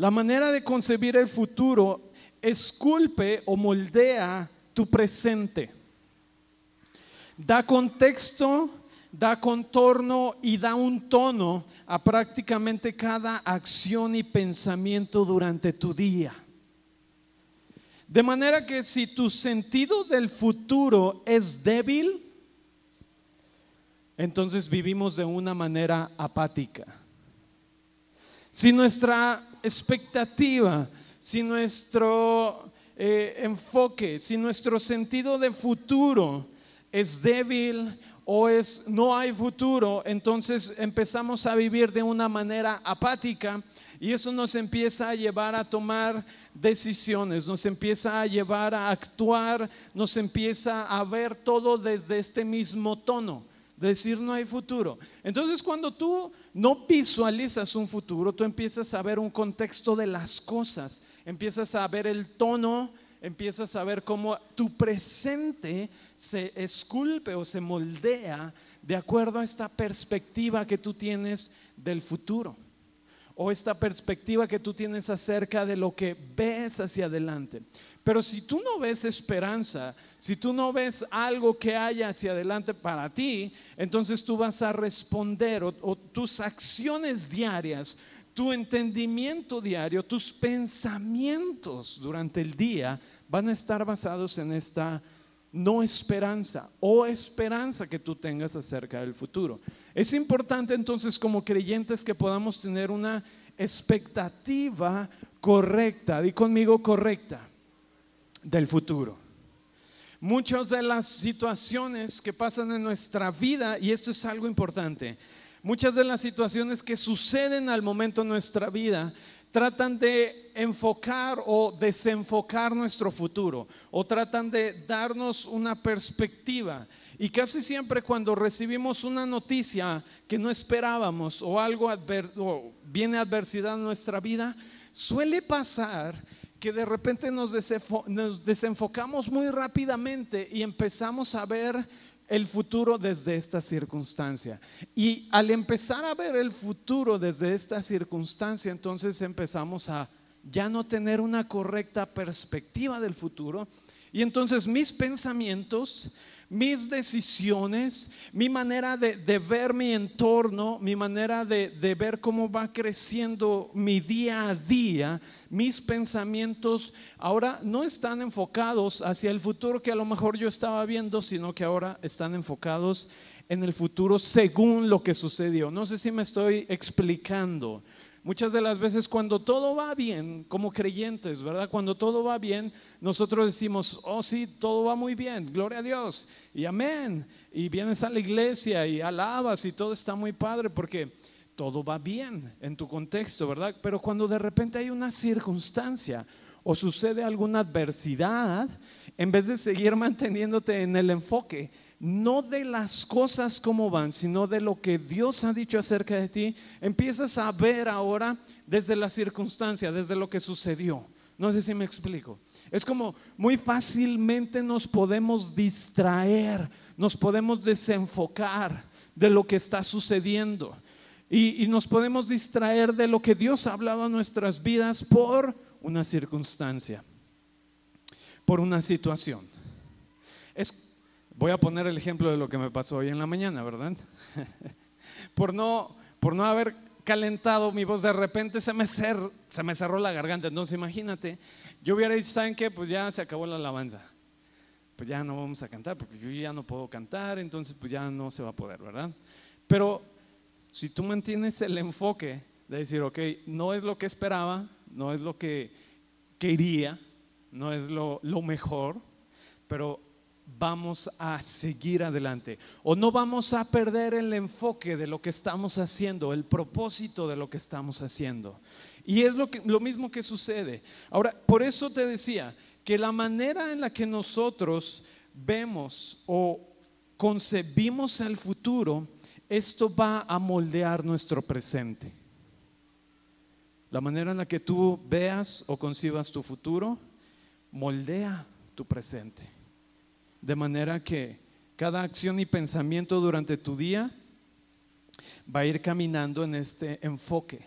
La manera de concebir el futuro esculpe o moldea tu presente. Da contexto, da contorno y da un tono a prácticamente cada acción y pensamiento durante tu día. De manera que si tu sentido del futuro es débil, entonces vivimos de una manera apática. Si nuestra expectativa, si nuestro eh, enfoque, si nuestro sentido de futuro es débil o es no hay futuro, entonces empezamos a vivir de una manera apática y eso nos empieza a llevar a tomar decisiones, nos empieza a llevar a actuar, nos empieza a ver todo desde este mismo tono, decir no hay futuro. Entonces cuando tú no visualizas un futuro, tú empiezas a ver un contexto de las cosas, empiezas a ver el tono, empiezas a ver cómo tu presente se esculpe o se moldea de acuerdo a esta perspectiva que tú tienes del futuro o esta perspectiva que tú tienes acerca de lo que ves hacia adelante. Pero si tú no ves esperanza, si tú no ves algo que haya hacia adelante para ti, entonces tú vas a responder o, tus acciones diarias, tu entendimiento diario, tus pensamientos durante el día van a estar basados en esta no esperanza o esperanza que tú tengas acerca del futuro. Es importante entonces como creyentes que podamos tener una expectativa correcta, di conmigo correcta, del futuro. Muchas de las situaciones que pasan en nuestra vida, y esto es algo importante, muchas de las situaciones que suceden al momento en nuestra vida tratan de enfocar o desenfocar nuestro futuro o tratan de darnos una perspectiva. Y casi siempre cuando recibimos una noticia que no esperábamos o algo viene adversidad en nuestra vida, suele pasar que de repente nos, nos desenfocamos muy rápidamente y empezamos a ver el futuro desde esta circunstancia. Y al empezar a ver el futuro desde esta circunstancia, entonces empezamos a ya no tener una correcta perspectiva del futuro. Y entonces mis pensamientos, mis decisiones, mi manera de, ver mi entorno, mi manera de, de, ver cómo va creciendo mi día a día, mis pensamientos ahora no están enfocados hacia el futuro que a lo mejor yo estaba viendo, sino que ahora están enfocados en el futuro según lo que sucedió. No sé si me estoy explicando. Muchas de las veces cuando todo va bien, como creyentes, ¿verdad? Cuando todo va bien, nosotros decimos, oh sí, todo va muy bien, gloria a Dios, y amén. Y vienes a la iglesia y alabas y todo está muy padre porque todo va bien en tu contexto, ¿verdad? Pero cuando de repente hay una circunstancia o sucede alguna adversidad, en vez de seguir manteniéndote en el enfoque, no de las cosas como van, sino de lo que Dios ha dicho acerca de ti, empiezas a ver ahora desde la circunstancia, desde lo que sucedió. No sé si me explico. Es como muy fácilmente nos podemos distraer, nos podemos desenfocar de lo que está sucediendo y, nos podemos distraer de lo que Dios ha hablado a nuestras vidas por una circunstancia, por una situación. Es Voy a poner el ejemplo de lo que me pasó hoy en la mañana, ¿verdad? por, no, por no haber calentado mi voz, de repente se me, se me cerró la garganta. Entonces imagínate, yo hubiera dicho, ¿saben qué? Pues ya se acabó la alabanza. Pues ya no vamos a cantar, porque yo ya no puedo cantar, entonces pues ya no se va a poder, ¿verdad? Pero si tú mantienes el enfoque de decir, ok, no es lo que esperaba, no es lo que quería, no es lo, lo mejor, pero vamos a seguir adelante o no vamos a perder el enfoque de lo que estamos haciendo, el propósito de lo que estamos haciendo. Y es lo, que, lo mismo que sucede. Ahora, por eso te decía que la manera en la que nosotros vemos o concebimos el futuro, esto va a moldear nuestro presente. La manera en la que tú veas o concibas tu futuro, moldea tu presente. De manera que cada acción y pensamiento durante tu día va a ir caminando en este enfoque.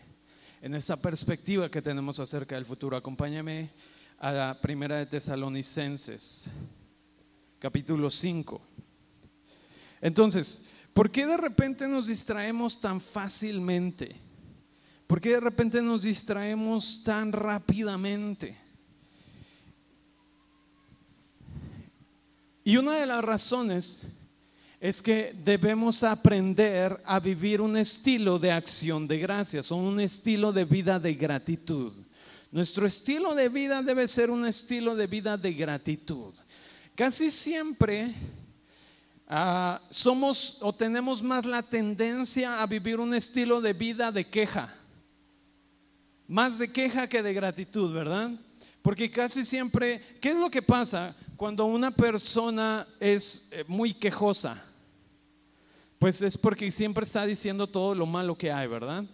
en esa perspectiva que tenemos acerca del futuro. Acompáñame a la primera de Tesalonicenses, capítulo 5. Entonces, ¿por qué de repente nos distraemos tan fácilmente? ¿Por qué de repente nos distraemos tan rápidamente? Y una de las razones es que debemos aprender a vivir un estilo de acción de gracias o un estilo de vida de gratitud. Nuestro estilo de vida debe ser un estilo de vida de gratitud. Casi siempre ah, somos o tenemos más la tendencia a vivir un estilo de vida de queja. Más de queja que de gratitud, ¿verdad? Porque casi siempre, ¿qué es lo que pasa cuando una persona es eh, muy quejosa? Pues es porque siempre está diciendo todo lo malo que hay, ¿verdad?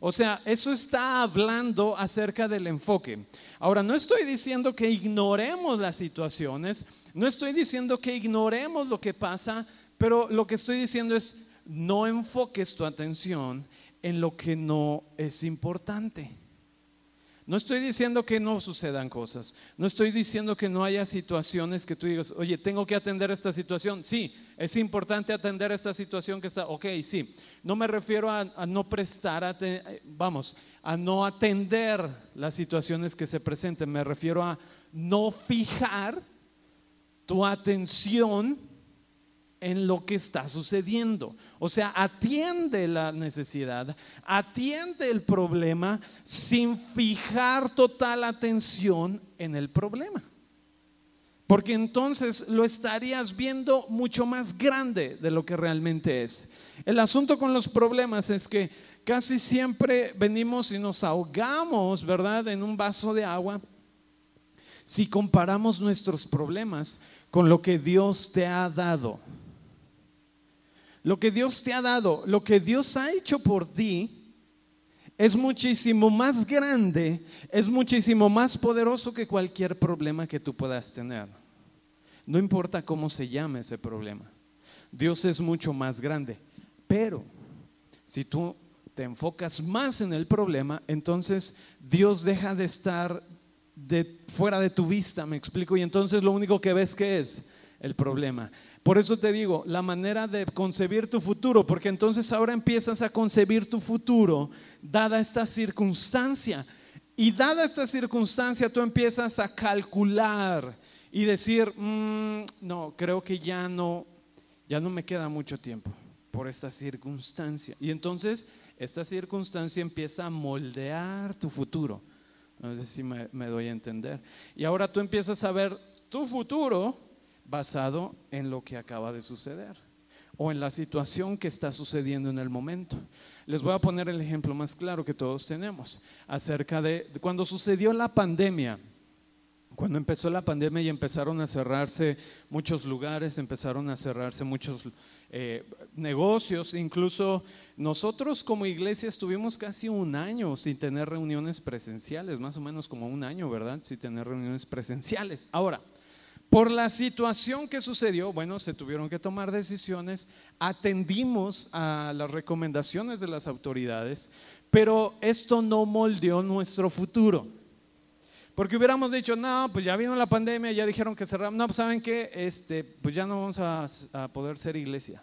O sea, eso está hablando acerca del enfoque. Ahora, no estoy diciendo que ignoremos las situaciones, no estoy diciendo que ignoremos lo que pasa, pero lo que estoy diciendo es, no enfoques tu atención en lo que no es importante. No estoy diciendo que no sucedan cosas. No estoy diciendo que no haya situaciones que tú digas, oye, tengo que atender esta situación. Sí, es importante atender esta situación que está, ok, sí. No me refiero a, no prestar, vamos, a no atender las situaciones que se presenten. Me refiero a no fijar tu atención en lo que está sucediendo. O sea, atiende la necesidad, atiende el problema sin fijar total atención en el problema. Porque entonces lo estarías viendo mucho más grande de lo que realmente es. El asunto con los problemas es que casi siempre venimos y nos ahogamos, ¿verdad?, en un vaso de agua si comparamos nuestros problemas con lo que Dios te ha dado. Lo que Dios te ha dado, lo que Dios ha hecho por ti, es muchísimo más grande, es muchísimo más poderoso que cualquier problema que tú puedas tener. No importa cómo se llame ese problema. Dios es mucho más grande. Pero si tú te enfocas más en el problema, entonces Dios deja de estar fuera de tu vista, me explico, y entonces lo único que ves que es el problema. Por eso te digo, la manera de concebir tu futuro, porque entonces ahora empiezas a concebir tu futuro dada esta circunstancia. Y dada esta circunstancia, tú empiezas a calcular y decir, mm, no, creo que ya no, ya no me queda mucho tiempo por esta circunstancia. Y entonces esta circunstancia empieza a moldear tu futuro. No sé si me, me doy a entender. Y ahora tú empiezas a ver tu futuro basado en lo que acaba de suceder o en la situación que está sucediendo en el momento. Les voy a poner el ejemplo más claro que todos tenemos acerca de cuando sucedió la pandemia. Cuando empezó la pandemia y empezaron a cerrarse muchos lugares, empezaron a cerrarse muchos eh, negocios, incluso nosotros como iglesia estuvimos casi un año sin tener reuniones presenciales, más o menos como un año, ¿verdad? Sin tener reuniones presenciales. Ahora, por la situación que sucedió, bueno, se tuvieron que tomar decisiones, atendimos a las recomendaciones de las autoridades, pero esto no moldeó nuestro futuro. Porque hubiéramos dicho, no, pues ya vino la pandemia, ya dijeron que cerramos, no, pues saben qué, este, pues ya no vamos a, a, poder ser iglesia,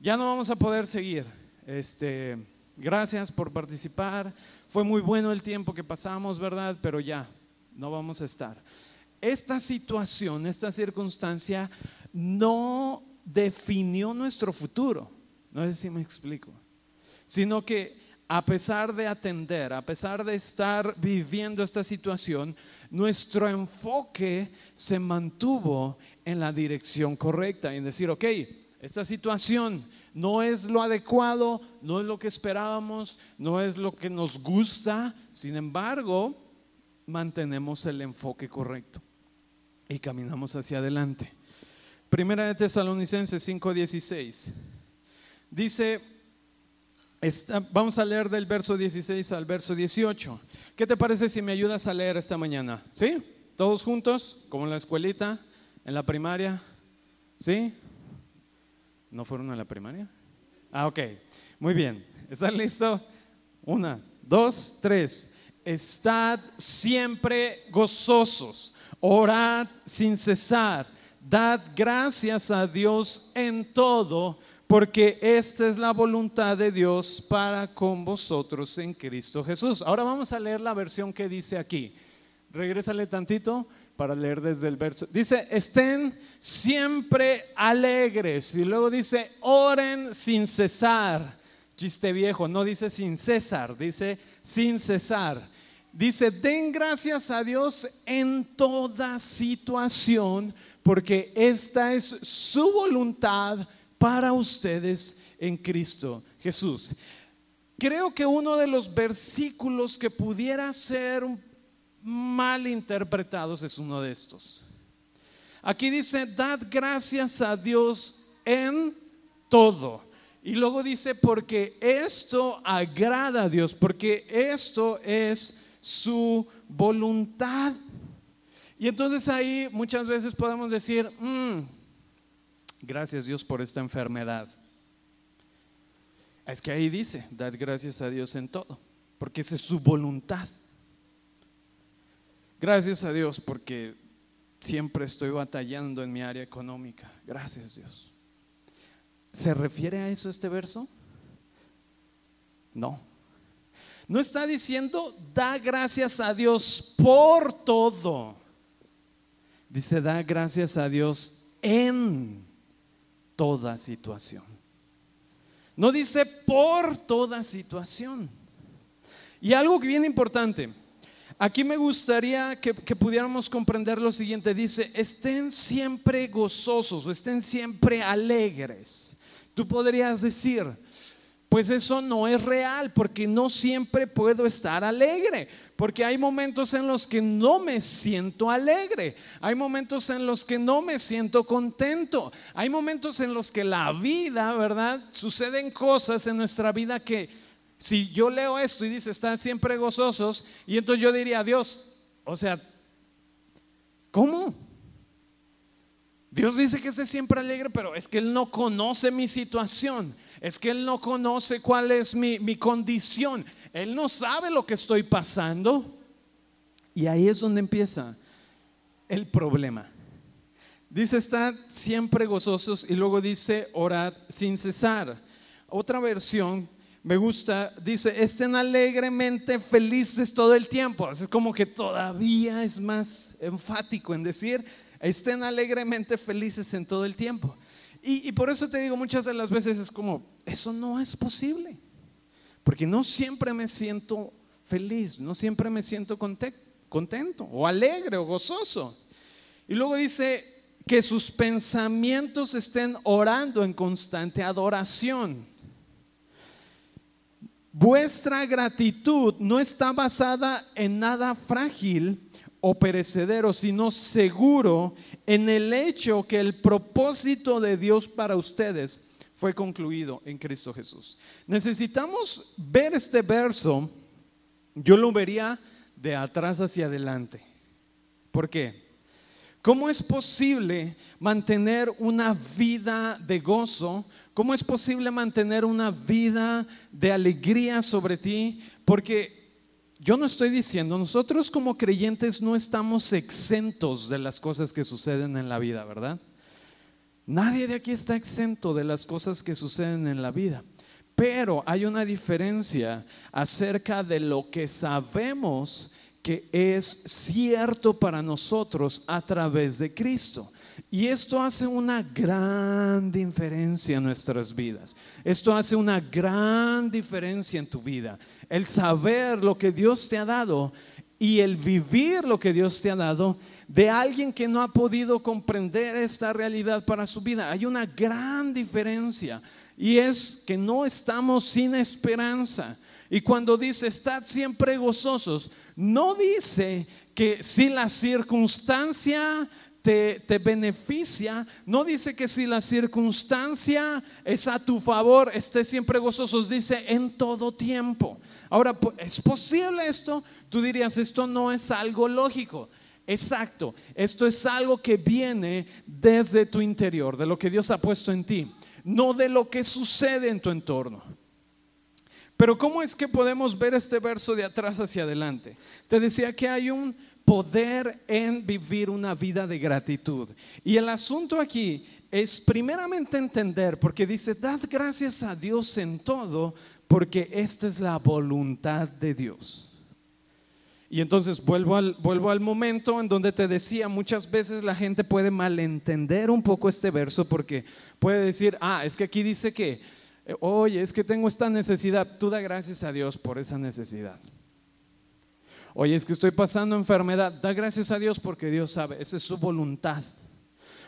ya no vamos a poder seguir. Este, gracias por participar, fue muy bueno el tiempo que pasamos, ¿verdad? Pero ya, no vamos a estar esta situación, esta circunstancia no definió nuestro futuro. No sé si me explico. Sino que a pesar de atender, a pesar de estar viviendo esta situación, nuestro enfoque se mantuvo en la dirección correcta, en decir, ok, esta situación no es lo adecuado, no es lo que esperábamos, no es lo que nos gusta, sin embargo, mantenemos el enfoque correcto y caminamos hacia adelante. Primera de Tesalonicenses 5:16. Dice, vamos a leer del verso 16 al verso 18. ¿Qué te parece si me ayudas a leer esta mañana? ¿Sí? ¿Todos juntos? Como en la escuelita, en la primaria. ¿Sí? ¿No fueron a la primaria? Ah, ok. Muy bien. ¿Están listos? Una, dos, tres. Estad siempre gozosos, orad sin cesar, dad gracias a Dios en todo, porque esta es la voluntad de Dios para con vosotros en Cristo Jesús. Ahora vamos a leer la versión que dice aquí. Regrésale tantito para leer desde el verso. Dice, estén siempre alegres. Y luego dice, oren sin cesar. Chiste viejo, no dice sin cesar, dice sin cesar. Dice, den gracias a Dios en toda situación, porque esta es su voluntad para ustedes en Cristo Jesús. Creo que uno de los versículos que pudiera ser mal interpretados es uno de estos. Aquí dice, dad gracias a Dios en todo. Y luego dice, porque esto agrada a Dios, porque esto es su voluntad. Y entonces ahí muchas veces podemos decir, mm, gracias Dios por esta enfermedad. Es que ahí dice, dad gracias a Dios en todo, porque esa es su voluntad. Gracias a Dios porque siempre estoy batallando en mi área económica. Gracias Dios. ¿Se refiere a eso este verso? No. No está diciendo, da gracias a Dios por todo. Dice, da gracias a Dios en toda situación. No dice por toda situación. Y algo que bien importante, aquí me gustaría que, que, pudiéramos comprender lo siguiente. Dice, estén siempre gozosos o estén siempre alegres. Tú podrías decir, pues eso no es real porque no siempre puedo estar alegre, porque hay momentos en los que no me siento alegre, hay momentos en los que no me siento contento, hay momentos en los que la vida, ¿verdad? Suceden cosas en nuestra vida que si yo leo esto y dice, están siempre gozosos, y entonces yo diría, Dios, o sea, ¿cómo? Dios dice que esté siempre alegre, pero es que Él no conoce mi situación. Es que Él no conoce cuál es mi, mi condición. Él no sabe lo que estoy pasando. Y ahí es donde empieza el problema. Dice, estad siempre gozosos y luego dice, orad sin cesar. Otra versión me gusta, dice, estén alegremente felices todo el tiempo. Es como que todavía es más enfático en decir, estén alegremente felices en todo el tiempo. Y, por eso te digo, muchas de las veces es como, eso no es posible, porque no siempre me siento feliz, no siempre me siento contento o alegre o gozoso. Y luego dice que sus pensamientos estén orando en constante adoración. Vuestra gratitud no está basada en nada frágil, o perecedero, sino seguro en el hecho que el propósito de Dios para ustedes fue concluido en Cristo Jesús. Necesitamos ver este verso, yo lo vería de atrás hacia adelante. ¿Por qué? ¿Cómo es posible mantener una vida de gozo? ¿Cómo es posible mantener una vida de alegría sobre ti? Porque yo no estoy diciendo, nosotros como creyentes no estamos exentos de las cosas que suceden en la vida, ¿verdad? Nadie de aquí está exento de las cosas que suceden en la vida. Pero hay una diferencia acerca de lo que sabemos que es cierto para nosotros a través de Cristo. Y esto hace una gran diferencia en nuestras vidas. Esto hace una gran diferencia en tu vida el saber lo que Dios te ha dado y el vivir lo que Dios te ha dado de alguien que no ha podido comprender esta realidad para su vida. Hay una gran diferencia y es que no estamos sin esperanza. Y cuando dice, estad siempre gozosos, no dice que si la circunstancia te, beneficia, no dice que si la circunstancia es a tu favor, estés siempre gozosos, dice en todo tiempo. Ahora, ¿es posible esto? Tú dirías, esto no es algo lógico. Exacto, esto es algo que viene desde tu interior, de lo que Dios ha puesto en ti, no de lo que sucede en tu entorno. Pero ¿cómo es que podemos ver este verso de atrás hacia adelante? Te decía que hay un poder en vivir una vida de gratitud. Y el asunto aquí es primeramente entender, porque dice, dad gracias a Dios en todo, porque esta es la voluntad de Dios. Y entonces vuelvo al, vuelvo al momento en donde te decía, muchas veces la gente puede malentender un poco este verso porque puede decir, ah, es que aquí dice que, eh, oye, es que tengo esta necesidad, tú da gracias a Dios por esa necesidad. Oye, es que estoy pasando enfermedad, da gracias a Dios porque Dios sabe, esa es su voluntad.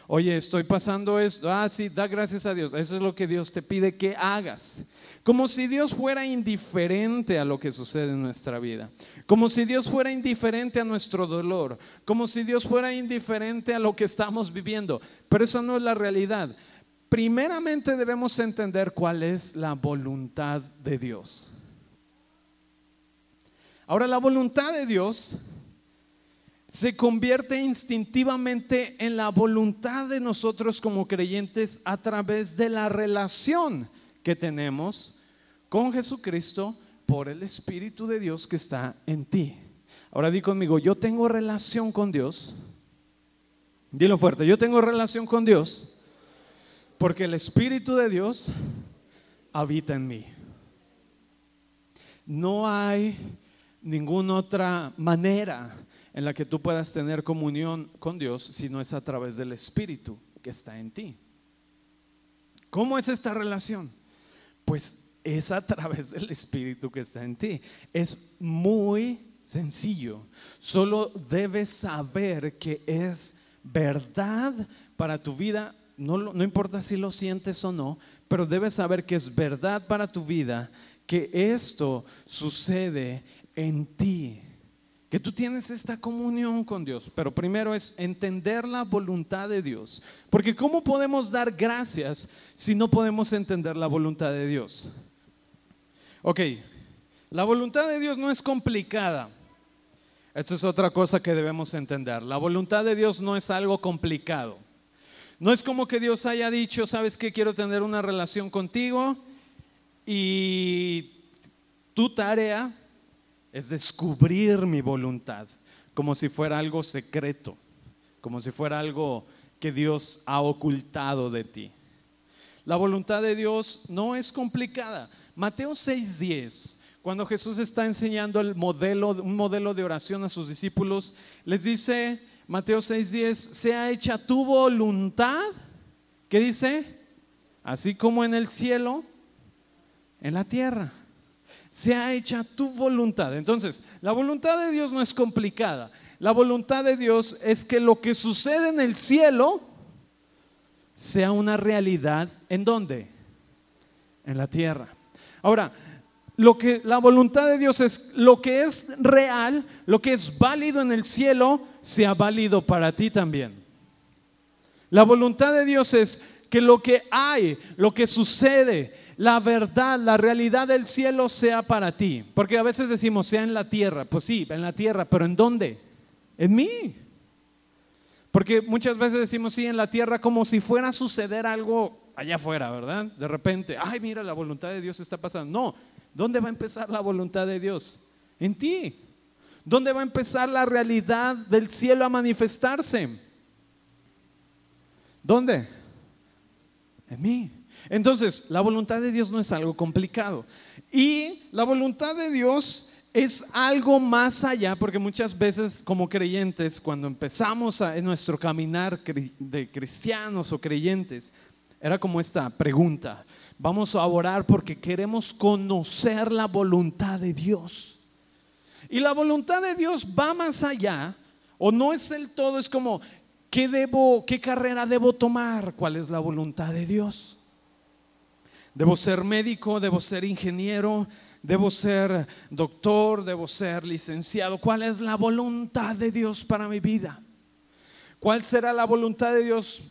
Oye, estoy pasando esto, ah, sí, da gracias a Dios, eso es lo que Dios te pide que hagas. Como si Dios fuera indiferente a lo que sucede en nuestra vida. Como si Dios fuera indiferente a nuestro dolor. Como si Dios fuera indiferente a lo que estamos viviendo. Pero eso no es la realidad. Primeramente debemos entender cuál es la voluntad de Dios. Ahora, la voluntad de Dios se convierte instintivamente en la voluntad de nosotros como creyentes a través de la relación que tenemos con Jesucristo por el Espíritu de Dios que está en ti. Ahora di conmigo, yo tengo relación con Dios. Dilo fuerte, yo tengo relación con Dios porque el Espíritu de Dios habita en mí. No hay ninguna otra manera en la que tú puedas tener comunión con Dios si no es a través del Espíritu que está en ti. ¿Cómo es esta relación? Pues es a través del Espíritu que está en ti. Es muy sencillo. Solo debes saber que es verdad para tu vida. No, no importa si lo sientes o no, pero debes saber que es verdad para tu vida que esto sucede en ti, que tú tienes esta comunión con Dios. Pero primero es entender la voluntad de Dios. Porque ¿cómo podemos dar gracias si no podemos entender la voluntad de Dios? Ok, la voluntad de Dios no es complicada. Esta es otra cosa que debemos entender. La voluntad de Dios no es algo complicado. No es como que Dios haya dicho, sabes que quiero tener una relación contigo y tu tarea es descubrir mi voluntad, como si fuera algo secreto, como si fuera algo que Dios ha ocultado de ti. La voluntad de Dios no es complicada. Mateo 6:10, cuando Jesús está enseñando el modelo, un modelo de oración a sus discípulos, les dice, Mateo 6:10, sea hecha tu voluntad, ¿qué dice? Así como en el cielo, en la tierra sea hecha tu voluntad. Entonces, la voluntad de Dios no es complicada. La voluntad de Dios es que lo que sucede en el cielo sea una realidad. ¿En dónde? En la tierra. Ahora, lo que la voluntad de Dios es lo que es real, lo que es válido en el cielo, sea válido para ti también. La voluntad de Dios es que lo que hay, lo que sucede, la verdad, la realidad del cielo sea para ti. Porque a veces decimos, sea en la tierra. Pues sí, en la tierra, pero ¿en dónde? En mí. Porque muchas veces decimos, sí, en la tierra como si fuera a suceder algo allá afuera, ¿verdad? De repente, ay, mira, la voluntad de Dios está pasando. No, ¿dónde va a empezar la voluntad de Dios? En ti. ¿Dónde va a empezar la realidad del cielo a manifestarse? ¿Dónde? En mí. Entonces, la voluntad de Dios no es algo complicado. Y la voluntad de Dios es algo más allá, porque muchas veces como creyentes, cuando empezamos en nuestro caminar de cristianos o creyentes, era como esta pregunta, vamos a orar porque queremos conocer la voluntad de Dios. Y la voluntad de Dios va más allá, o no es el todo, es como, ¿qué debo, qué carrera debo tomar? ¿Cuál es la voluntad de Dios? Debo ser médico, debo ser ingeniero, debo ser doctor, debo ser licenciado. ¿Cuál es la voluntad de Dios para mi vida? ¿Cuál será la voluntad de Dios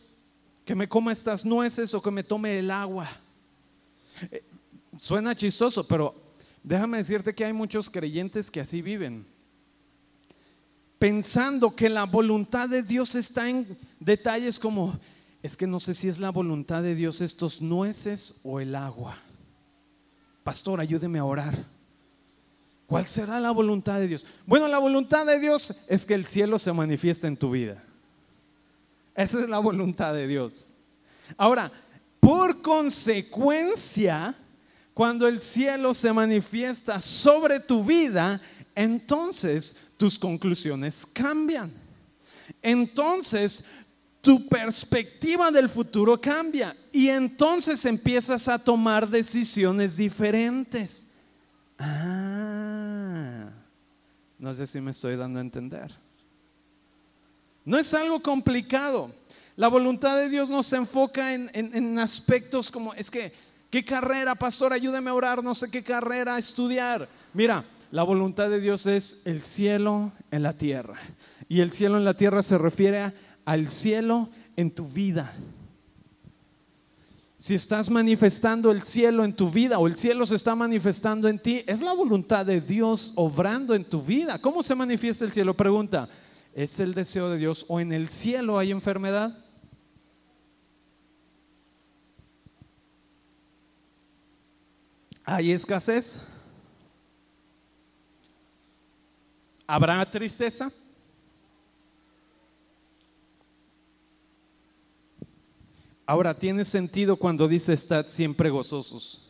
que me coma estas nueces o que me tome el agua? Eh, suena chistoso, pero déjame decirte que hay muchos creyentes que así viven. Pensando que la voluntad de Dios está en detalles como es que no sé si es la voluntad de Dios estos nueces o el agua. pastor, ayúdeme a orar. ¿Cuál será la voluntad de Dios? Bueno, la voluntad de Dios es que el cielo se manifieste en tu vida. Esa es la voluntad de Dios. Ahora, por consecuencia, cuando el cielo se manifiesta sobre tu vida, entonces tus conclusiones cambian. Entonces tu perspectiva del futuro cambia y entonces empiezas a tomar decisiones diferentes. Ah, no sé si me estoy dando a entender. No es algo complicado. La voluntad de Dios no se enfoca en, aspectos como, es que, ¿qué carrera, pastor? Ayúdame a orar, no sé qué carrera estudiar. Mira, la voluntad de Dios es el cielo en la tierra. Y el cielo en la tierra se refiere al cielo en tu vida. Si estás manifestando el cielo en tu vida o el cielo se está manifestando en ti, es la voluntad de Dios obrando en tu vida. ¿Cómo se manifiesta el cielo? Pregunta, ¿es el deseo de Dios o en el cielo hay enfermedad? ¿Hay escasez? ¿Habrá tristeza? Ahora, tiene sentido cuando dice estad siempre gozosos.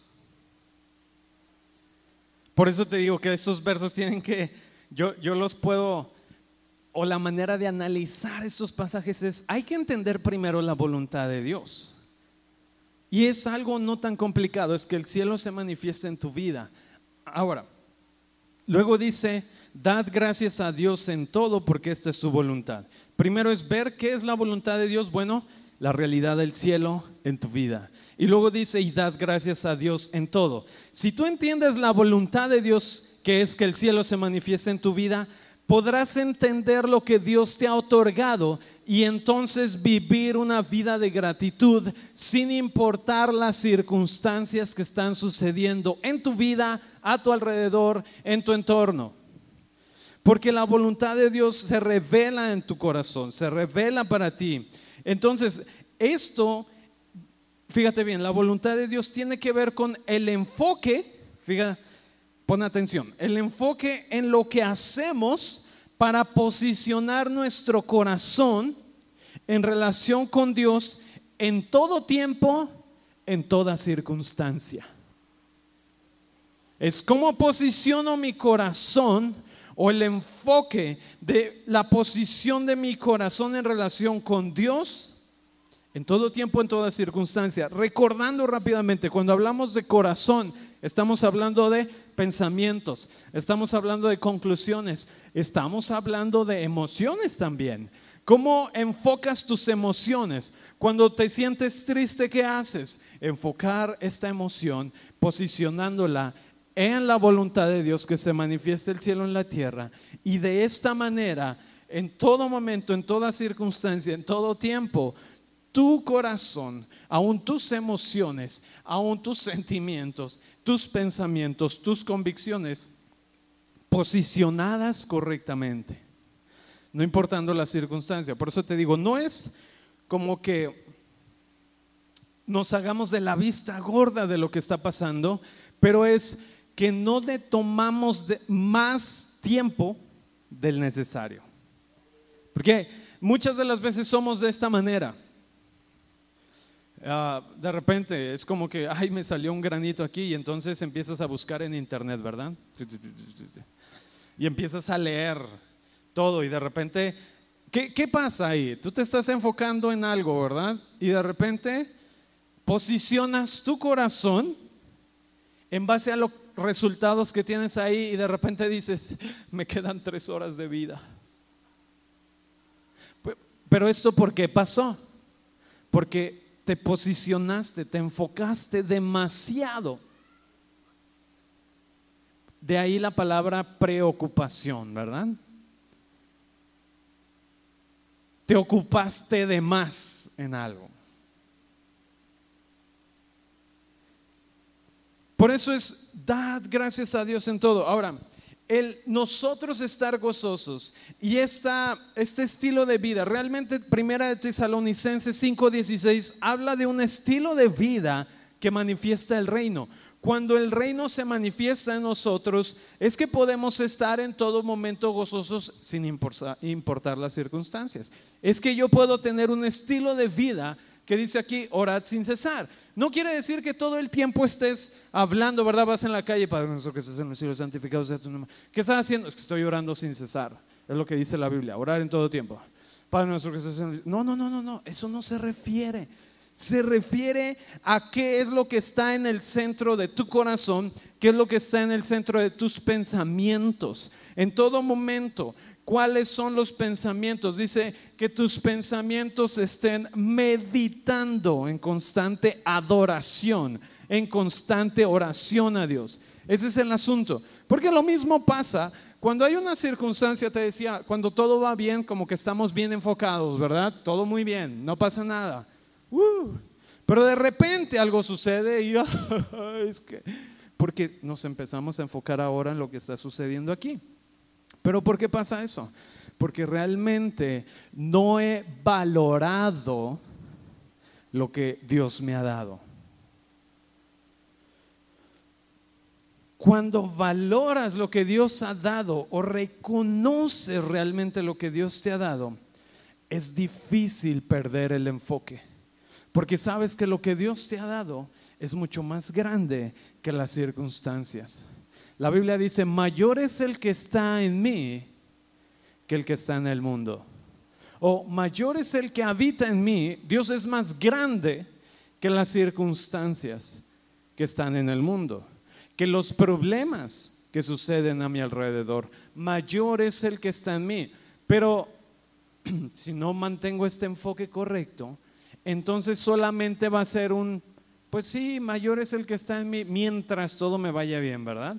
Por eso te digo que estos versos tienen que, yo, yo los puedo, o la manera de analizar estos pasajes es, hay que entender primero la voluntad de Dios. Y es algo no tan complicado, es que el cielo se manifieste en tu vida. Ahora, luego dice, dad gracias a Dios en todo porque esta es su voluntad. Primero es ver qué es la voluntad de Dios. Bueno, la realidad del cielo en tu vida. Y luego dice, y dad gracias a Dios en todo. Si tú entiendes la voluntad de Dios, que es que el cielo se manifieste en tu vida, podrás entender lo que Dios te ha otorgado y entonces vivir una vida de gratitud sin importar las circunstancias que están sucediendo en tu vida, a tu alrededor, en tu entorno. Porque la voluntad de Dios se revela en tu corazón, se revela para ti. Entonces, esto, fíjate bien, la voluntad de Dios tiene que ver con el enfoque, fíjate, pon atención, el enfoque en lo que hacemos para posicionar nuestro corazón en relación con Dios en todo tiempo, en toda circunstancia. Es como posiciono mi corazón o el enfoque de la posición de mi corazón en relación con Dios en todo tiempo, en toda circunstancia. Recordando rápidamente, cuando hablamos de corazón, estamos hablando de pensamientos, estamos hablando de conclusiones, estamos hablando de emociones también. ¿Cómo enfocas tus emociones? Cuando te sientes triste, ¿qué haces? Enfocar esta emoción, posicionándola en la voluntad de Dios que se manifieste el cielo en la tierra y de esta manera, en todo momento, en toda circunstancia, en todo tiempo, tu corazón, aún tus emociones, aún tus sentimientos, tus pensamientos, tus convicciones, posicionadas correctamente, no importando la circunstancia. Por eso te digo, no es como que nos hagamos de la vista gorda de lo que está pasando, pero es que no le tomamos más tiempo del necesario. Porque muchas de las veces somos de esta manera. Ah, de repente es como que, ay, me salió un granito aquí y entonces empiezas a buscar en internet, ¿verdad? Y empiezas a leer todo y de repente, ¿qué, ¿qué pasa ahí? Tú te estás enfocando en algo, ¿verdad? Y de repente posicionas tu corazón en base a los resultados que tienes ahí y de repente dices, me quedan tres horas de vida. Pero esto ¿por qué pasó? Porque te posicionaste, te enfocaste demasiado. De ahí la palabra preocupación, ¿verdad? Te ocupaste de más en algo. Por eso es, dad gracias a Dios en todo. Ahora, nosotros estar gozosos y esta, este estilo de vida, realmente Primera de Tesalonicenses 5:16 habla de un estilo de vida que manifiesta el reino. cuando el reino se manifiesta en nosotros, es que podemos estar en todo momento gozosos sin importar las circunstancias. Es que yo puedo tener un estilo de vida que dice aquí, orad sin cesar. No quiere decir que todo el tiempo estés hablando, ¿verdad? Vas en la calle, Padre nuestro que estés en el cielo, santificado sea tu nombre. ¿Qué estás haciendo? Es que estoy orando sin cesar. Es lo que dice la Biblia, orar en todo tiempo. Padre nuestro que estés en cielo. No, no, no, no, no, eso no se refiere se refiere a qué es lo que está en el centro de tu corazón, qué es lo que está en el centro de tus pensamientos. En todo momento, ¿cuáles son los pensamientos? Dice que tus pensamientos estén meditando en constante adoración, en constante oración a Dios. Ese es el asunto. Porque lo mismo pasa cuando hay una circunstancia, te decía, cuando todo va bien, como que estamos bien enfocados, ¿verdad? Todo muy bien, no pasa nada. Uh, pero de repente algo sucede y es que, porque nos empezamos a enfocar ahora en lo que está sucediendo aquí. Pero ¿por qué pasa eso? Porque realmente no he valorado lo que Dios me ha dado. Cuando valoras lo que Dios ha dado o reconoces realmente lo que Dios te ha dado, es difícil perder el enfoque. Porque sabes que lo que Dios te ha dado es mucho más grande que las circunstancias. La Biblia dice, mayor es el que está en mí que el que está en el mundo. O mayor es el que habita en mí, Dios es más grande que las circunstancias que están en el mundo, que los problemas que suceden a mi alrededor. Mayor es el que está en mí. Pero si no mantengo este enfoque correcto, entonces solamente va a ser un, pues sí, mayor es el que está en mí mientras todo me vaya bien, ¿verdad?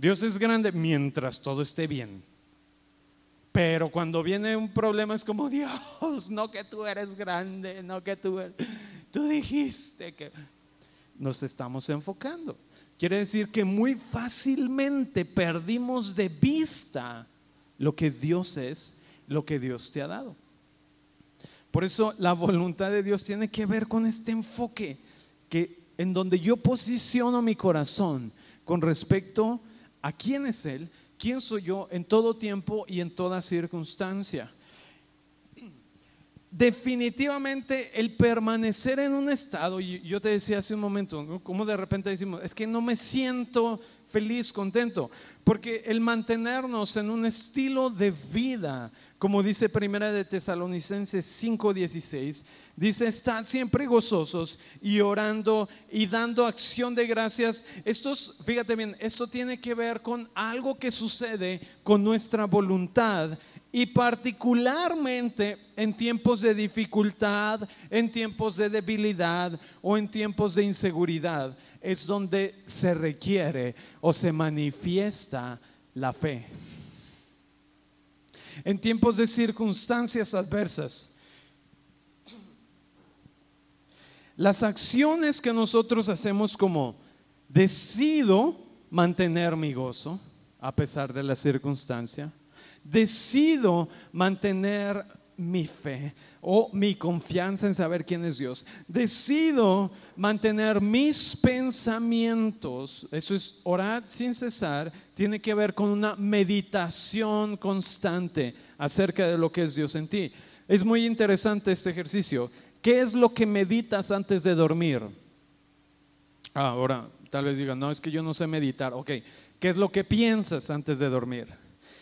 Dios es grande mientras todo esté bien. Pero cuando viene un problema es como, Dios, no que tú eres grande, no que tú eres... Tú dijiste que nos estamos enfocando. Quiere decir que muy fácilmente perdimos de vista lo que Dios es, lo que Dios te ha dado. Por eso la voluntad de Dios tiene que ver con este enfoque que en donde yo posiciono mi corazón con respecto a quién es Él, quién soy yo en todo tiempo y en toda circunstancia. Definitivamente el permanecer en un estado, y yo te decía hace un momento, como de repente decimos, es que no me siento feliz, contento, porque el mantenernos en un estilo de vida como dice Primera de Tesalonicenses 5:16, dice, estad siempre gozosos y orando y dando acción de gracias. Esto, fíjate bien, esto tiene que ver con algo que sucede con nuestra voluntad y particularmente en tiempos de dificultad, en tiempos de debilidad o en tiempos de inseguridad, es donde se requiere o se manifiesta la fe en tiempos de circunstancias adversas. Las acciones que nosotros hacemos como decido mantener mi gozo a pesar de la circunstancia, decido mantener mi fe o mi confianza en saber quién es Dios. Decido mantener mis pensamientos, eso es orar sin cesar, tiene que ver con una meditación constante acerca de lo que es Dios en ti. Es muy interesante este ejercicio. ¿Qué es lo que meditas antes de dormir? Ah, ahora, tal vez digan, no, es que yo no sé meditar. Ok, ¿qué es lo que piensas antes de dormir?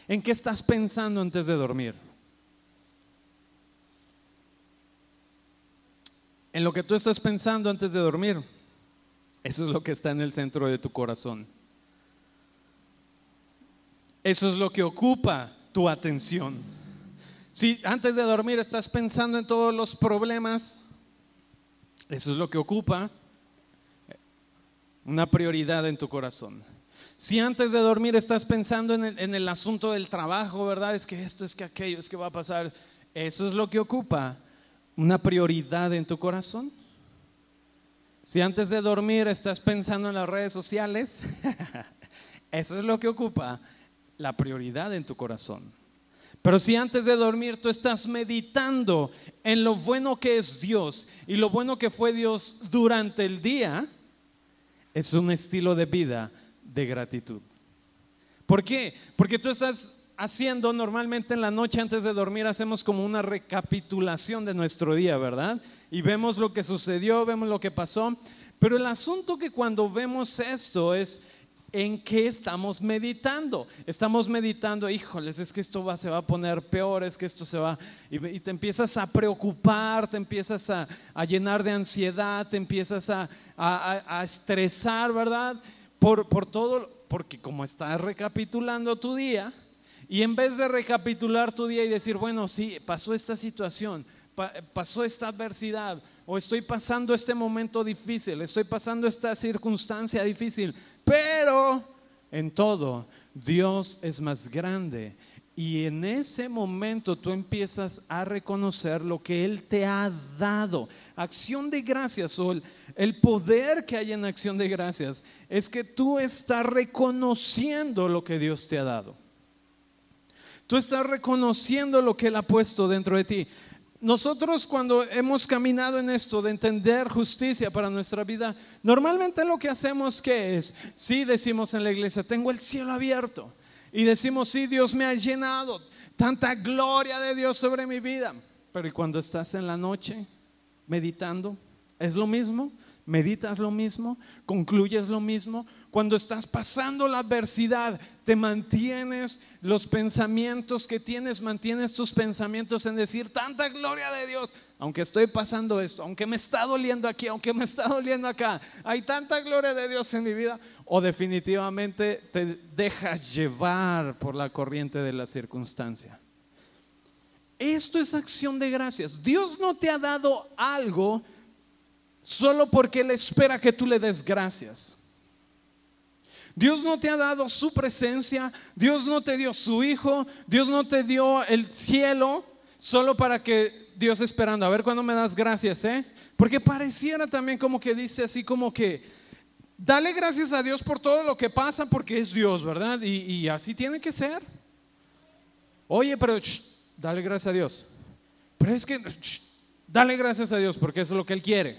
¿En qué estás pensando antes de dormir? en lo que tú estás pensando antes de dormir. Eso es lo que está en el centro de tu corazón. Eso es lo que ocupa tu atención. Si antes de dormir estás pensando en todos los problemas, eso es lo que ocupa una prioridad en tu corazón. Si antes de dormir estás pensando en el, asunto del trabajo, ¿verdad? Es que esto, es que aquello, es que va a pasar. Eso es lo que ocupa una prioridad en tu corazón? Si antes de dormir estás pensando en las redes sociales, eso es lo que ocupa la prioridad en tu corazón. Pero si antes de dormir tú estás meditando en lo bueno que es Dios y lo bueno que fue Dios durante el día, es un estilo de vida de gratitud. ¿Por qué? Porque tú estás haciendo normalmente en la noche antes de dormir, hacemos como una recapitulación de nuestro día, ¿verdad? Y vemos lo que sucedió, vemos lo que pasó. Pero el asunto que cuando vemos esto es en qué estamos meditando. Estamos meditando, híjoles, es que esto va, se va a poner peor, es que esto se va, y, te empiezas a preocupar, te empiezas a, llenar de ansiedad, te empiezas a, estresar, ¿verdad? Por, por todo, porque como estás recapitulando tu día, y en vez de recapitular tu día y decir, bueno, sí, pasó esta situación, pasó esta adversidad, o estoy pasando este momento difícil, estoy pasando esta circunstancia difícil, pero en todo Dios es más grande. Y en ese momento tú empiezas a reconocer lo que Él te ha dado. Acción de gracias o el, poder que hay en acción de gracias es que tú estás reconociendo lo que Dios te ha dado. Tú estás reconociendo lo que Él ha puesto dentro de ti. Nosotros cuando hemos caminado en esto de entender justicia para nuestra vida, normalmente lo que hacemos que es, sí decimos en la iglesia, tengo el cielo abierto y decimos, sí, Dios me ha llenado, tanta gloria de Dios sobre mi vida, pero ¿y cuando estás en la noche meditando? ¿Es lo mismo? meditas lo mismo, concluyes lo mismo. Cuando estás pasando la adversidad, te mantienes los pensamientos que tienes, mantienes tus pensamientos en decir tanta gloria de Dios, aunque estoy pasando esto, aunque me está doliendo aquí, aunque me está doliendo acá, hay tanta gloria de Dios en mi vida, o definitivamente te dejas llevar por la corriente de la circunstancia. Esto es acción de gracias. Dios no te ha dado algo solo porque Él espera que tú le des gracias. Dios no te ha dado su presencia, Dios no te dio su Hijo, Dios no te dio el cielo solo para que Dios esperando, a ver cuándo me das gracias, ¿eh? Porque pareciera también como que dice así como que, dale gracias a Dios por todo lo que pasa porque es Dios, ¿verdad? Y, así tiene que ser. Oye, pero dale gracias a Dios. Pero es que, dale gracias a Dios porque es lo que Él quiere.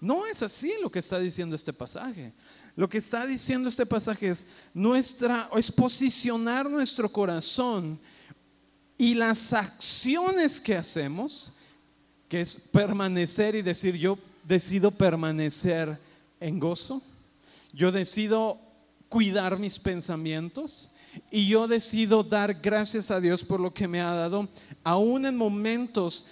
No es así lo que está diciendo este pasaje. Lo que está diciendo este pasaje es nuestra es posicionar nuestro corazón y las acciones que hacemos, que es permanecer y decir yo decido permanecer en gozo. Yo decido cuidar mis pensamientos y yo decido dar gracias a Dios por lo que me ha dado, aún en momentos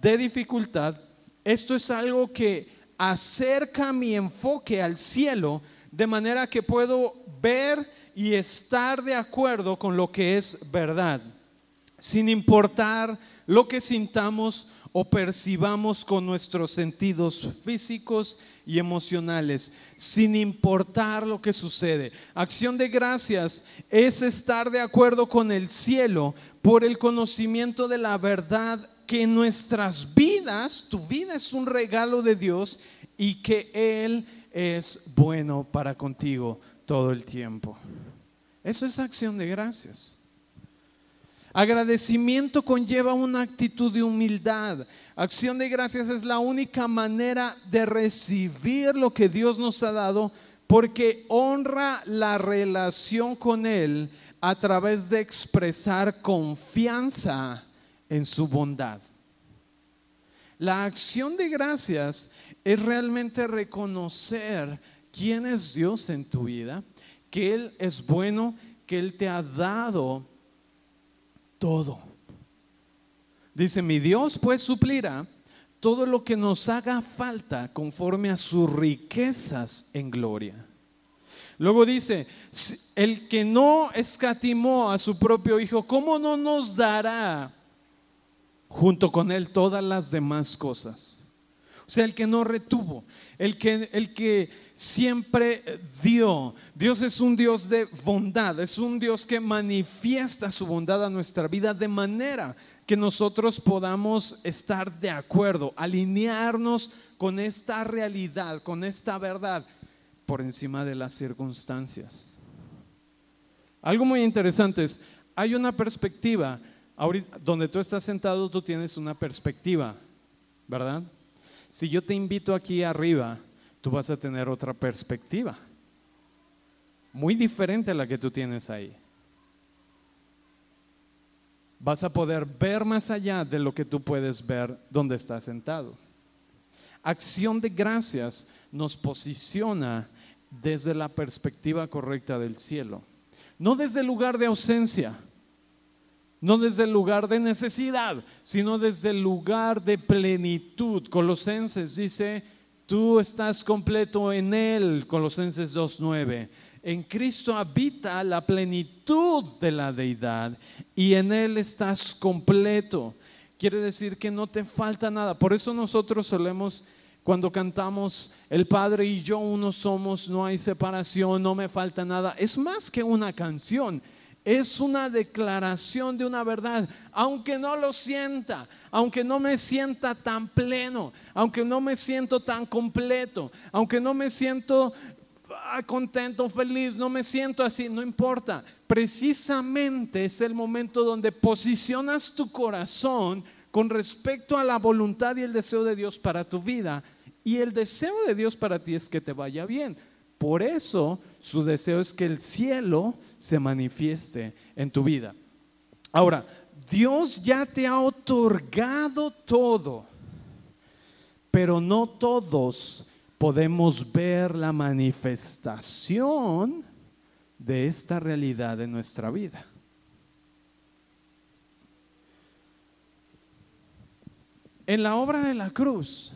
de dificultad. Esto es algo que acerca mi enfoque al cielo de manera que puedo ver y estar de acuerdo con lo que es verdad, sin importar lo que sintamos o percibamos con nuestros sentidos físicos y emocionales, sin importar lo que sucede. Acción de gracias es estar de acuerdo con el cielo por el conocimiento de la verdad que nuestras vidas, tu vida es un regalo de Dios y que Él es bueno para contigo todo el tiempo. Eso es acción de gracias. Agradecimiento conlleva una actitud de humildad. Acción de gracias es la única manera de recibir lo que Dios nos ha dado porque honra la relación con Él a través de expresar confianza en su bondad. La acción de gracias es realmente reconocer quién es Dios en tu vida, que Él es bueno, que Él te ha dado todo. Dice, mi Dios pues suplirá todo lo que nos haga falta conforme a sus riquezas en gloria. Luego dice, el que no escatimó a su propio Hijo, ¿cómo no nos dará junto con Él todas las demás cosas. O sea, el que no retuvo, el que, el que siempre dio. Dios es un Dios de bondad, es un Dios que manifiesta su bondad a nuestra vida de manera que nosotros podamos estar de acuerdo, alinearnos con esta realidad, con esta verdad por encima de las circunstancias. Algo muy interesante es, hay una perspectiva Ahorita, donde tú estás sentado, tú tienes una perspectiva, ¿verdad? Si yo te invito aquí arriba, tú vas a tener otra perspectiva, muy diferente a la que tú tienes ahí. Vas a poder ver más allá de lo que tú puedes ver donde estás sentado. Acción de gracias nos posiciona desde la perspectiva correcta del cielo, no desde el lugar de ausencia, no desde el lugar de necesidad, sino desde el lugar de plenitud. Colosenses dice, tú estás completo en Él, Colosenses 2.9. En Cristo habita la plenitud de la deidad y en Él estás completo. Quiere decir que no te falta nada. Por eso nosotros solemos cuando cantamos El Padre y yo uno somos, no hay separación, no me falta nada. Es más que una canción, es una declaración de una verdad, aunque no lo sienta, aunque no me sienta tan pleno, aunque no me siento tan completo, aunque no me siento ah, contento, feliz, no me siento así, no importa. Precisamente es el momento donde posicionas tu corazón con respecto a la voluntad y el deseo de Dios para tu vida. Y el deseo de Dios para ti es que te vaya bien. Por eso su deseo es que el cielo se manifieste en tu vida. Ahora, Dios ya te ha otorgado todo, pero no todos podemos ver la manifestación de esta realidad en nuestra vida. En la obra de la cruz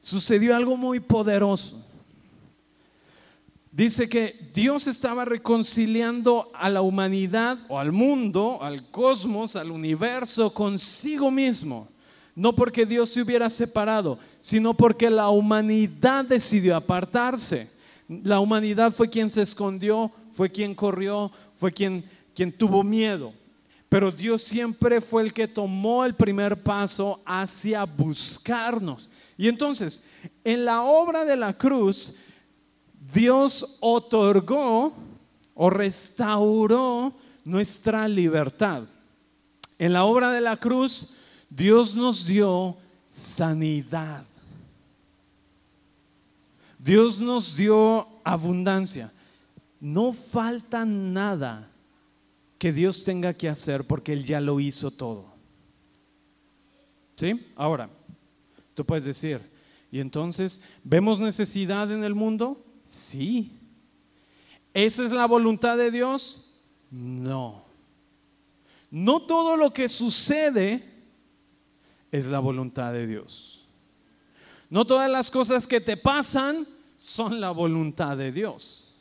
sucedió algo muy poderoso. Dice que Dios estaba reconciliando a la humanidad o al mundo, al cosmos, al universo consigo mismo. No porque Dios se hubiera separado, sino porque la humanidad decidió apartarse. La humanidad fue quien se escondió, fue quien corrió, fue quien, quien tuvo miedo. Pero Dios siempre fue el que tomó el primer paso hacia buscarnos. Y entonces, en la obra de la cruz, Dios otorgó o restauró nuestra libertad. En la obra de la cruz, Dios nos dio sanidad. Dios nos dio abundancia. No falta nada que Dios tenga que hacer porque Él ya lo hizo todo. ¿Sí? Ahora, tú puedes decir, ¿y entonces vemos necesidad en el mundo? Sí. ¿Esa es la voluntad de Dios? No. No todo lo que sucede es la voluntad de Dios. No todas las cosas que te pasan son la voluntad de Dios.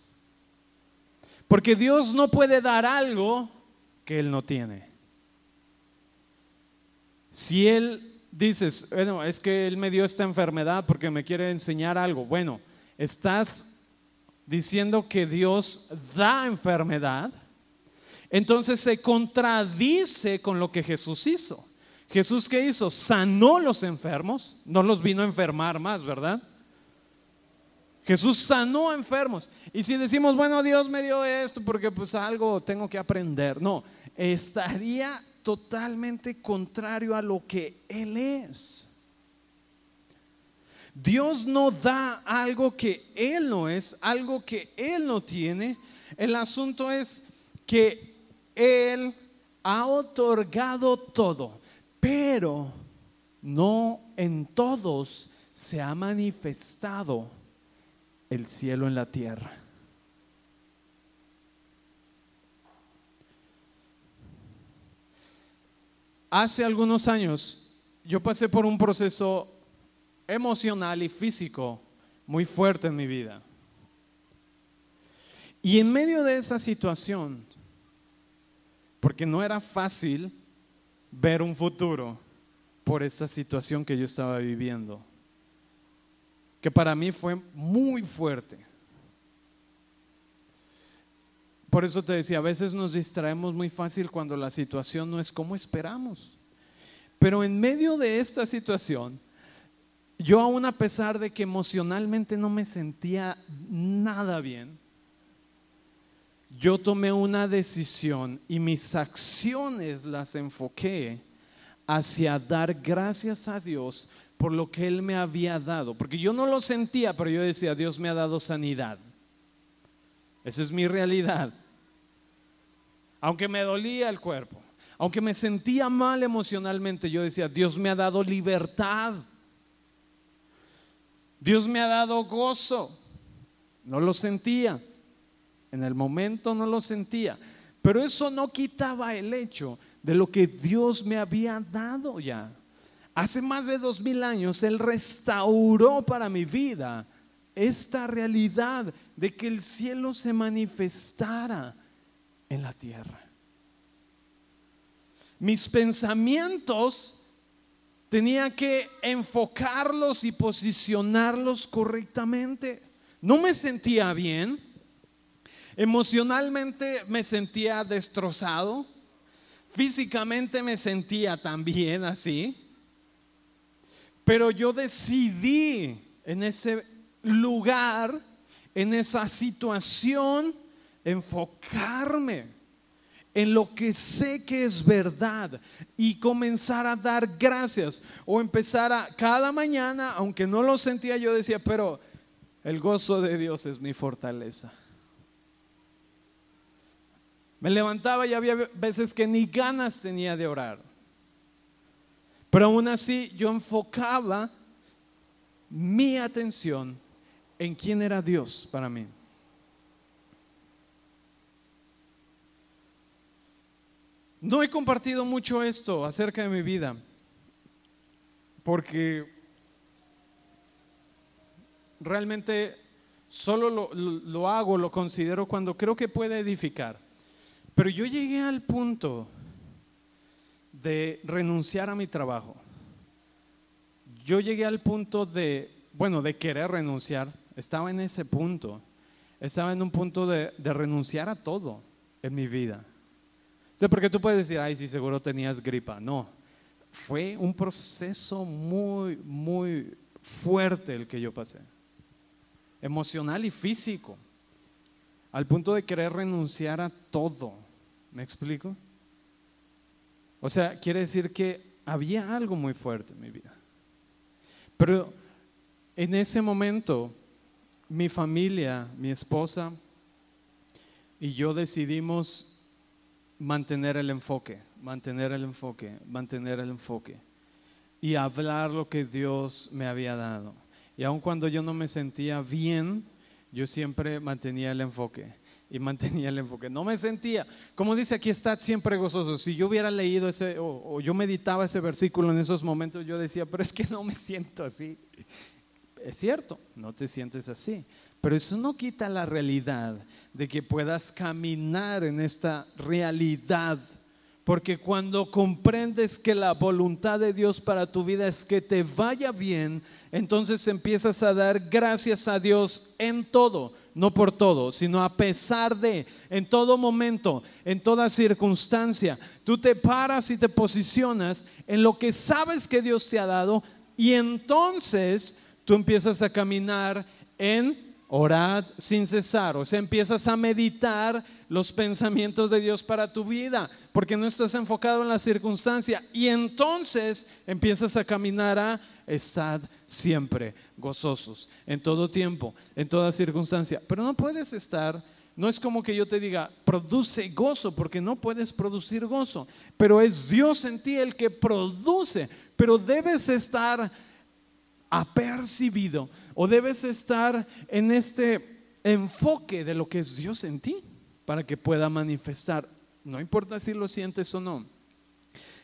Porque Dios no puede dar algo que Él no tiene. Si Él dices, bueno, es que Él me dio esta enfermedad porque me quiere enseñar algo, bueno, estás diciendo que Dios da enfermedad, entonces se contradice con lo que Jesús hizo. Jesús qué hizo? Sanó los enfermos, no los vino a enfermar más, ¿verdad? Jesús sanó a enfermos. Y si decimos, bueno, Dios me dio esto porque pues algo tengo que aprender. No, estaría totalmente contrario a lo que Él es. Dios no da algo que Él no es, algo que Él no tiene. El asunto es que Él ha otorgado todo, pero no en todos se ha manifestado el cielo en la tierra. Hace algunos años yo pasé por un proceso emocional y físico muy fuerte en mi vida. Y en medio de esa situación, porque no era fácil ver un futuro por esa situación que yo estaba viviendo, que para mí fue muy fuerte. Por eso te decía, a veces nos distraemos muy fácil cuando la situación no es como esperamos. Pero en medio de esta situación, yo aún a pesar de que emocionalmente no me sentía nada bien, yo tomé una decisión y mis acciones las enfoqué hacia dar gracias a Dios por lo que Él me había dado. Porque yo no lo sentía, pero yo decía, Dios me ha dado sanidad. Esa es mi realidad. Aunque me dolía el cuerpo, aunque me sentía mal emocionalmente, yo decía, Dios me ha dado libertad. Dios me ha dado gozo. No lo sentía. En el momento no lo sentía. Pero eso no quitaba el hecho de lo que Dios me había dado ya. Hace más de dos mil años Él restauró para mi vida esta realidad de que el cielo se manifestara en la tierra. Mis pensamientos tenía que enfocarlos y posicionarlos correctamente. No me sentía bien, emocionalmente me sentía destrozado, físicamente me sentía también así, pero yo decidí en ese lugar, en esa situación, enfocarme en lo que sé que es verdad y comenzar a dar gracias o empezar a cada mañana, aunque no lo sentía, yo decía, pero el gozo de Dios es mi fortaleza. Me levantaba y había veces que ni ganas tenía de orar. Pero aún así yo enfocaba mi atención en quién era Dios para mí. No he compartido mucho esto acerca de mi vida, porque realmente solo lo, hago, lo considero cuando creo que puede edificar. Pero yo llegué al punto de renunciar a mi trabajo. Yo llegué al punto de, bueno, de querer renunciar. Estaba en ese punto. Estaba en un punto de, de renunciar a todo en mi vida porque tú puedes decir, ay, sí, seguro tenías gripa. No, fue un proceso muy, muy fuerte el que yo pasé. Emocional y físico. Al punto de querer renunciar a todo. ¿Me explico? O sea, quiere decir que había algo muy fuerte en mi vida. Pero en ese momento, mi familia, mi esposa y yo decidimos mantener el enfoque, mantener el enfoque, mantener el enfoque y hablar lo que Dios me había dado. Y aun cuando yo no me sentía bien, yo siempre mantenía el enfoque y mantenía el enfoque. No me sentía, como dice aquí, está siempre gozoso. Si yo hubiera leído ese o, yo meditaba ese versículo en esos momentos, yo decía, pero es que no me siento así. Es cierto, no te sientes así, pero eso no quita la realidad de que puedas caminar en esta realidad. Porque cuando comprendes que la voluntad de Dios para tu vida es que te vaya bien, entonces empiezas a dar gracias a Dios en todo, no por todo, sino a pesar de, en todo momento, en toda circunstancia. Tú te paras y te posicionas en lo que sabes que Dios te ha dado y entonces tú empiezas a caminar en Orad sin cesar, o sea, empiezas a meditar los pensamientos de Dios para tu vida, porque no estás enfocado en la circunstancia. Y entonces empiezas a caminar a estar siempre gozosos, en todo tiempo, en toda circunstancia. Pero no puedes estar, no es como que yo te diga, produce gozo, porque no puedes producir gozo, pero es Dios en ti el que produce, pero debes estar apercibido o debes estar en este enfoque de lo que es Dios en ti para que pueda manifestar. No importa si lo sientes o no.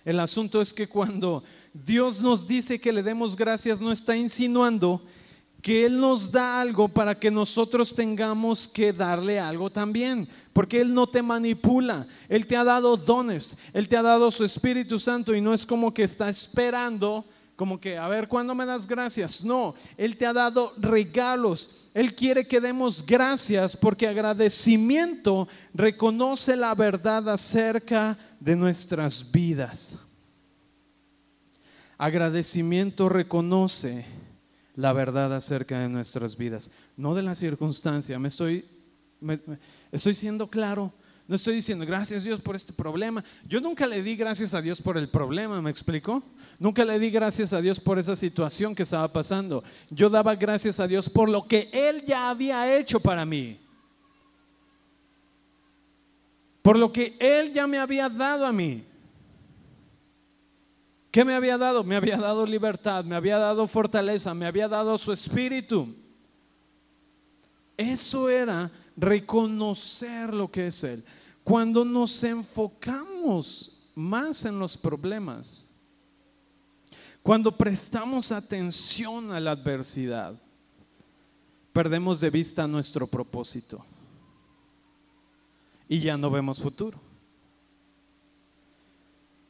El asunto es que cuando Dios nos dice que le demos gracias, no está insinuando que Él nos da algo para que nosotros tengamos que darle algo también, porque Él no te manipula, Él te ha dado dones, Él te ha dado su Espíritu Santo y no es como que está esperando como que, a ver, ¿cuándo me das gracias? No, Él te ha dado regalos. Él quiere que demos gracias porque agradecimiento reconoce la verdad acerca de nuestras vidas. Agradecimiento reconoce la verdad acerca de nuestras vidas, no de la circunstancia. Me estoy, estoy siendo claro. No estoy diciendo gracias Dios por este problema. Yo nunca le di gracias a Dios por el problema, ¿me explicó? Nunca le di gracias a Dios por esa situación que estaba pasando. Yo daba gracias a Dios por lo que Él ya había hecho para mí. Por lo que Él ya me había dado a mí. ¿Qué me había dado? Me había dado libertad, me había dado fortaleza, me había dado su espíritu. Eso era reconocer lo que es Él. Cuando nos enfocamos más en los problemas, cuando prestamos atención a la adversidad, perdemos de vista nuestro propósito y ya no vemos futuro.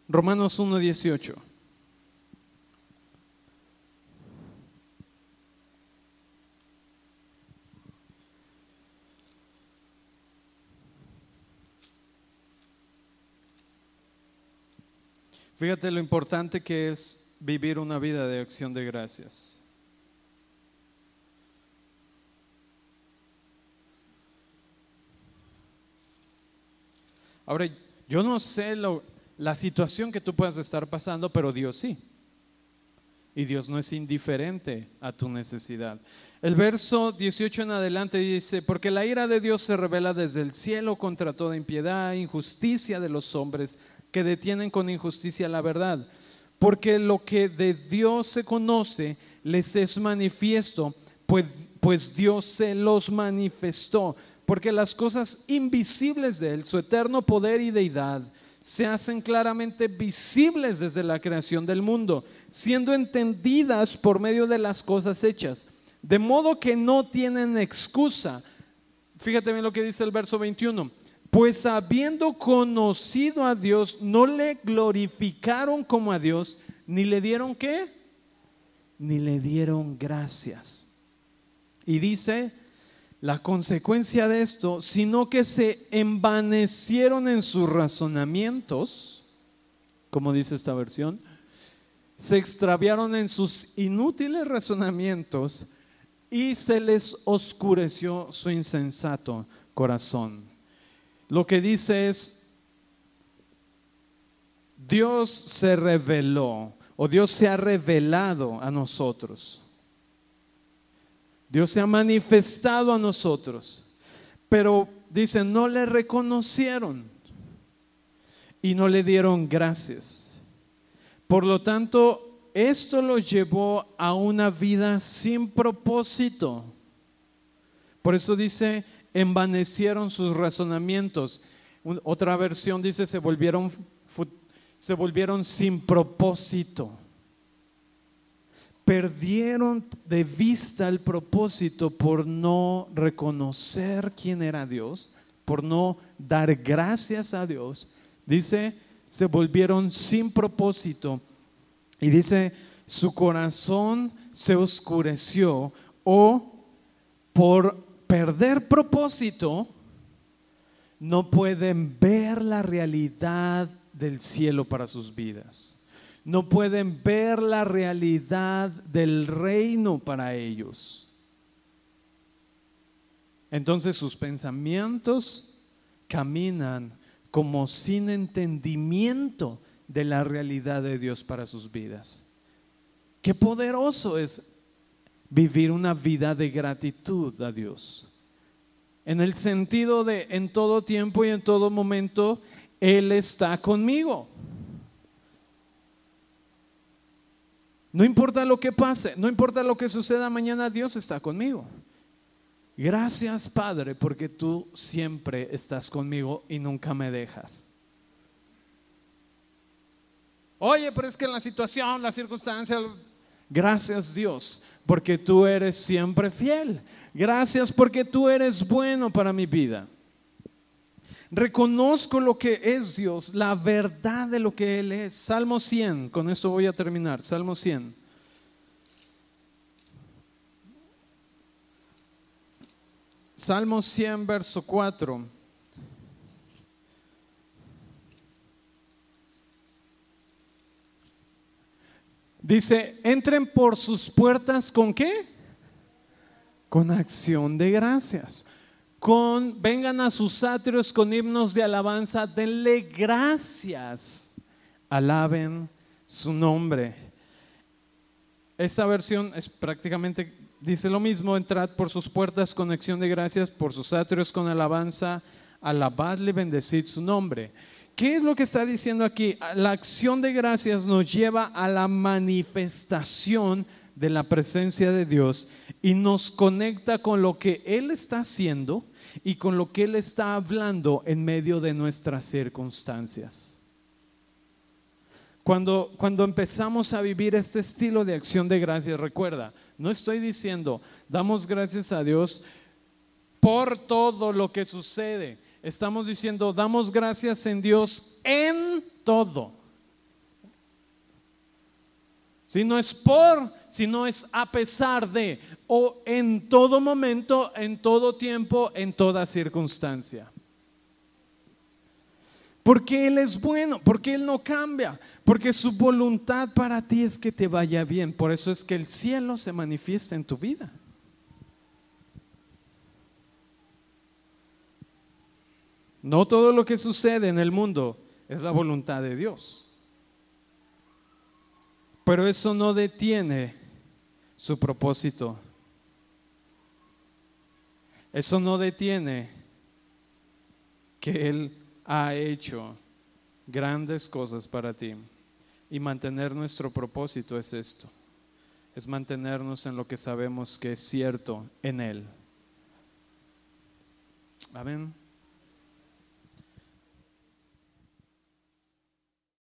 Romanos 1.18. Fíjate lo importante que es vivir una vida de acción de gracias. Ahora, yo no sé la situación que tú puedas estar pasando, pero Dios sí. Y Dios no es indiferente a tu necesidad. El verso 18 en adelante dice, porque la ira de Dios se revela desde el cielo contra toda impiedad e injusticia de los hombres que detienen con injusticia la verdad. Porque lo que de Dios se conoce les es manifiesto, pues, pues Dios se los manifestó. Porque las cosas invisibles de Él, su eterno poder y deidad, se hacen claramente visibles desde la creación del mundo, siendo entendidas por medio de las cosas hechas. De modo que no tienen excusa. Fíjate bien lo que dice el verso 21 pues habiendo conocido a Dios, no le glorificaron como a Dios, ni le dieron qué, ni le dieron gracias. Y dice la consecuencia de esto, sino que se envanecieron en sus razonamientos, como dice esta versión, se extraviaron en sus inútiles razonamientos y se les oscureció su insensato corazón. Lo que dice es, Dios se reveló o Dios se ha revelado a nosotros. Dios se ha manifestado a nosotros. Pero dice, no le reconocieron y no le dieron gracias. Por lo tanto, esto lo llevó a una vida sin propósito. Por eso dice, envanecieron sus razonamientos. Otra versión dice, se volvieron, se volvieron sin propósito. Perdieron de vista el propósito por no reconocer quién era Dios, por no dar gracias a Dios. Dice, se volvieron sin propósito. Y dice, su corazón se oscureció o por perder propósito, no pueden ver la realidad del cielo para sus vidas. No pueden ver la realidad del reino para ellos. Entonces sus pensamientos caminan como sin entendimiento de la realidad de Dios para sus vidas. Qué poderoso es vivir una vida de gratitud a Dios. En el sentido de en todo tiempo y en todo momento, Él está conmigo. No importa lo que pase, no importa lo que suceda mañana, Dios está conmigo. Gracias Padre, porque tú siempre estás conmigo y nunca me dejas. Oye, pero es que la situación, la circunstancia, gracias Dios, porque tú eres siempre fiel. Gracias porque tú eres bueno para mi vida. Reconozco lo que es Dios, la verdad de lo que Él es. Salmo 100, con esto voy a terminar. Salmo 100. Salmo 100, verso 4. Dice, entren por sus puertas con qué? Con acción de gracias. con, vengan a sus atrios con himnos de alabanza, denle gracias, alaben su nombre. Esta versión es prácticamente, dice lo mismo, entrad por sus puertas con acción de gracias, por sus atrios con alabanza, alabadle, bendecid su nombre. ¿Qué es lo que está diciendo aquí? La acción de gracias nos lleva a la manifestación de la presencia de Dios y nos conecta con lo que Él está haciendo y con lo que Él está hablando en medio de nuestras circunstancias. Cuando, cuando empezamos a vivir este estilo de acción de gracias, recuerda, no estoy diciendo, damos gracias a Dios por todo lo que sucede. Estamos diciendo, damos gracias en Dios en todo. Si no es por, si no es a pesar de, o en todo momento, en todo tiempo, en toda circunstancia. Porque Él es bueno, porque Él no cambia, porque su voluntad para ti es que te vaya bien. Por eso es que el cielo se manifiesta en tu vida. No todo lo que sucede en el mundo es la voluntad de Dios. Pero eso no detiene su propósito. Eso no detiene que Él ha hecho grandes cosas para ti. Y mantener nuestro propósito es esto. Es mantenernos en lo que sabemos que es cierto en Él. Amén.